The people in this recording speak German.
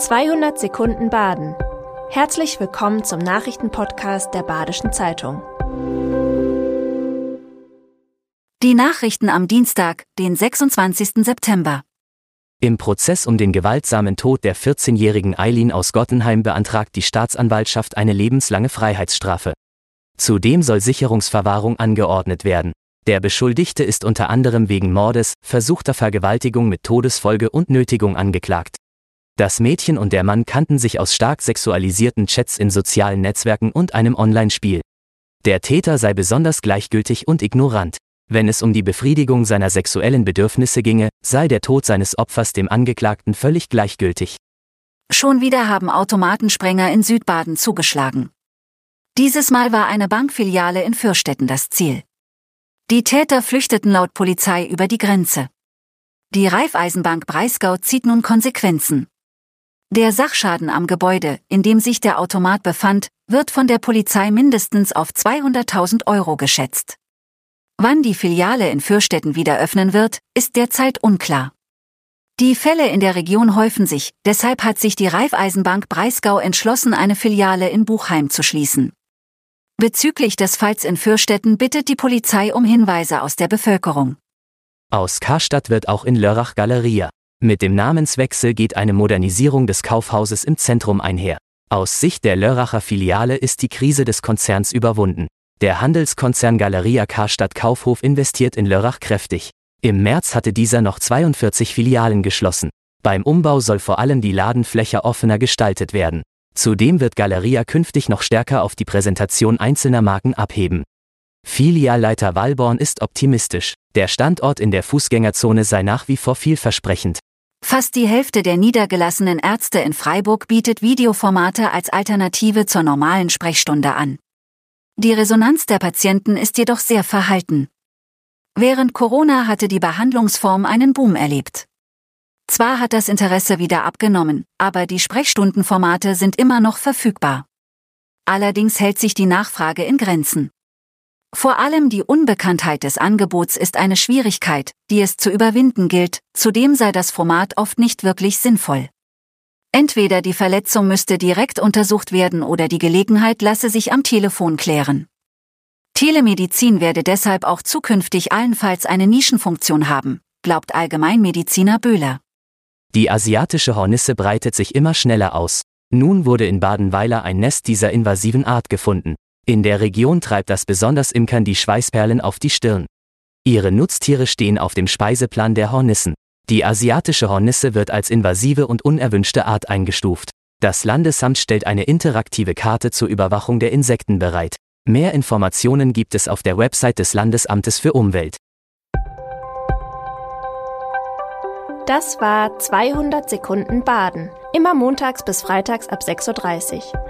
200 Sekunden Baden. Herzlich willkommen zum Nachrichtenpodcast der Badischen Zeitung. Die Nachrichten am Dienstag, den 26. September. Im Prozess um den gewaltsamen Tod der 14-jährigen Eileen aus Gottenheim beantragt die Staatsanwaltschaft eine lebenslange Freiheitsstrafe. Zudem soll Sicherungsverwahrung angeordnet werden. Der Beschuldigte ist unter anderem wegen Mordes, versuchter Vergewaltigung mit Todesfolge und Nötigung angeklagt. Das Mädchen und der Mann kannten sich aus stark sexualisierten Chats in sozialen Netzwerken und einem Online-Spiel. Der Täter sei besonders gleichgültig und ignorant. Wenn es um die Befriedigung seiner sexuellen Bedürfnisse ginge, sei der Tod seines Opfers dem Angeklagten völlig gleichgültig. Schon wieder haben Automatensprenger in Südbaden zugeschlagen. Dieses Mal war eine Bankfiliale in Fürstetten das Ziel. Die Täter flüchteten laut Polizei über die Grenze. Die Raiffeisenbank Breisgau zieht nun Konsequenzen. Der Sachschaden am Gebäude, in dem sich der Automat befand, wird von der Polizei mindestens auf 200.000 Euro geschätzt. Wann die Filiale in Fürstetten wieder öffnen wird, ist derzeit unklar. Die Fälle in der Region häufen sich, deshalb hat sich die Raiffeisenbank Breisgau entschlossen, eine Filiale in Buchheim zu schließen. Bezüglich des Falls in Fürstetten bittet die Polizei um Hinweise aus der Bevölkerung. Aus Karstadt wird auch in Lörrach Galeria. Mit dem Namenswechsel geht eine Modernisierung des Kaufhauses im Zentrum einher. Aus Sicht der Lörracher Filiale ist die Krise des Konzerns überwunden. Der Handelskonzern Galeria Karstadt Kaufhof investiert in Lörrach kräftig. Im März hatte dieser noch 42 Filialen geschlossen. Beim Umbau soll vor allem die Ladenfläche offener gestaltet werden. Zudem wird Galeria künftig noch stärker auf die Präsentation einzelner Marken abheben. Filialleiter Walborn ist optimistisch. Der Standort in der Fußgängerzone sei nach wie vor vielversprechend. Fast die Hälfte der niedergelassenen Ärzte in Freiburg bietet Videoformate als Alternative zur normalen Sprechstunde an. Die Resonanz der Patienten ist jedoch sehr verhalten. Während Corona hatte die Behandlungsform einen Boom erlebt. Zwar hat das Interesse wieder abgenommen, aber die Sprechstundenformate sind immer noch verfügbar. Allerdings hält sich die Nachfrage in Grenzen. Vor allem die Unbekanntheit des Angebots ist eine Schwierigkeit, die es zu überwinden gilt, zudem sei das Format oft nicht wirklich sinnvoll. Entweder die Verletzung müsste direkt untersucht werden oder die Gelegenheit lasse sich am Telefon klären. Telemedizin werde deshalb auch zukünftig allenfalls eine Nischenfunktion haben, glaubt Allgemeinmediziner Böhler. Die asiatische Hornisse breitet sich immer schneller aus. Nun wurde in Badenweiler ein Nest dieser invasiven Art gefunden. In der Region treibt das besonders Imkern die Schweißperlen auf die Stirn. Ihre Nutztiere stehen auf dem Speiseplan der Hornissen. Die asiatische Hornisse wird als invasive und unerwünschte Art eingestuft. Das Landesamt stellt eine interaktive Karte zur Überwachung der Insekten bereit. Mehr Informationen gibt es auf der Website des Landesamtes für Umwelt. Das war 200 Sekunden Baden. Immer montags bis freitags ab 6.30 Uhr.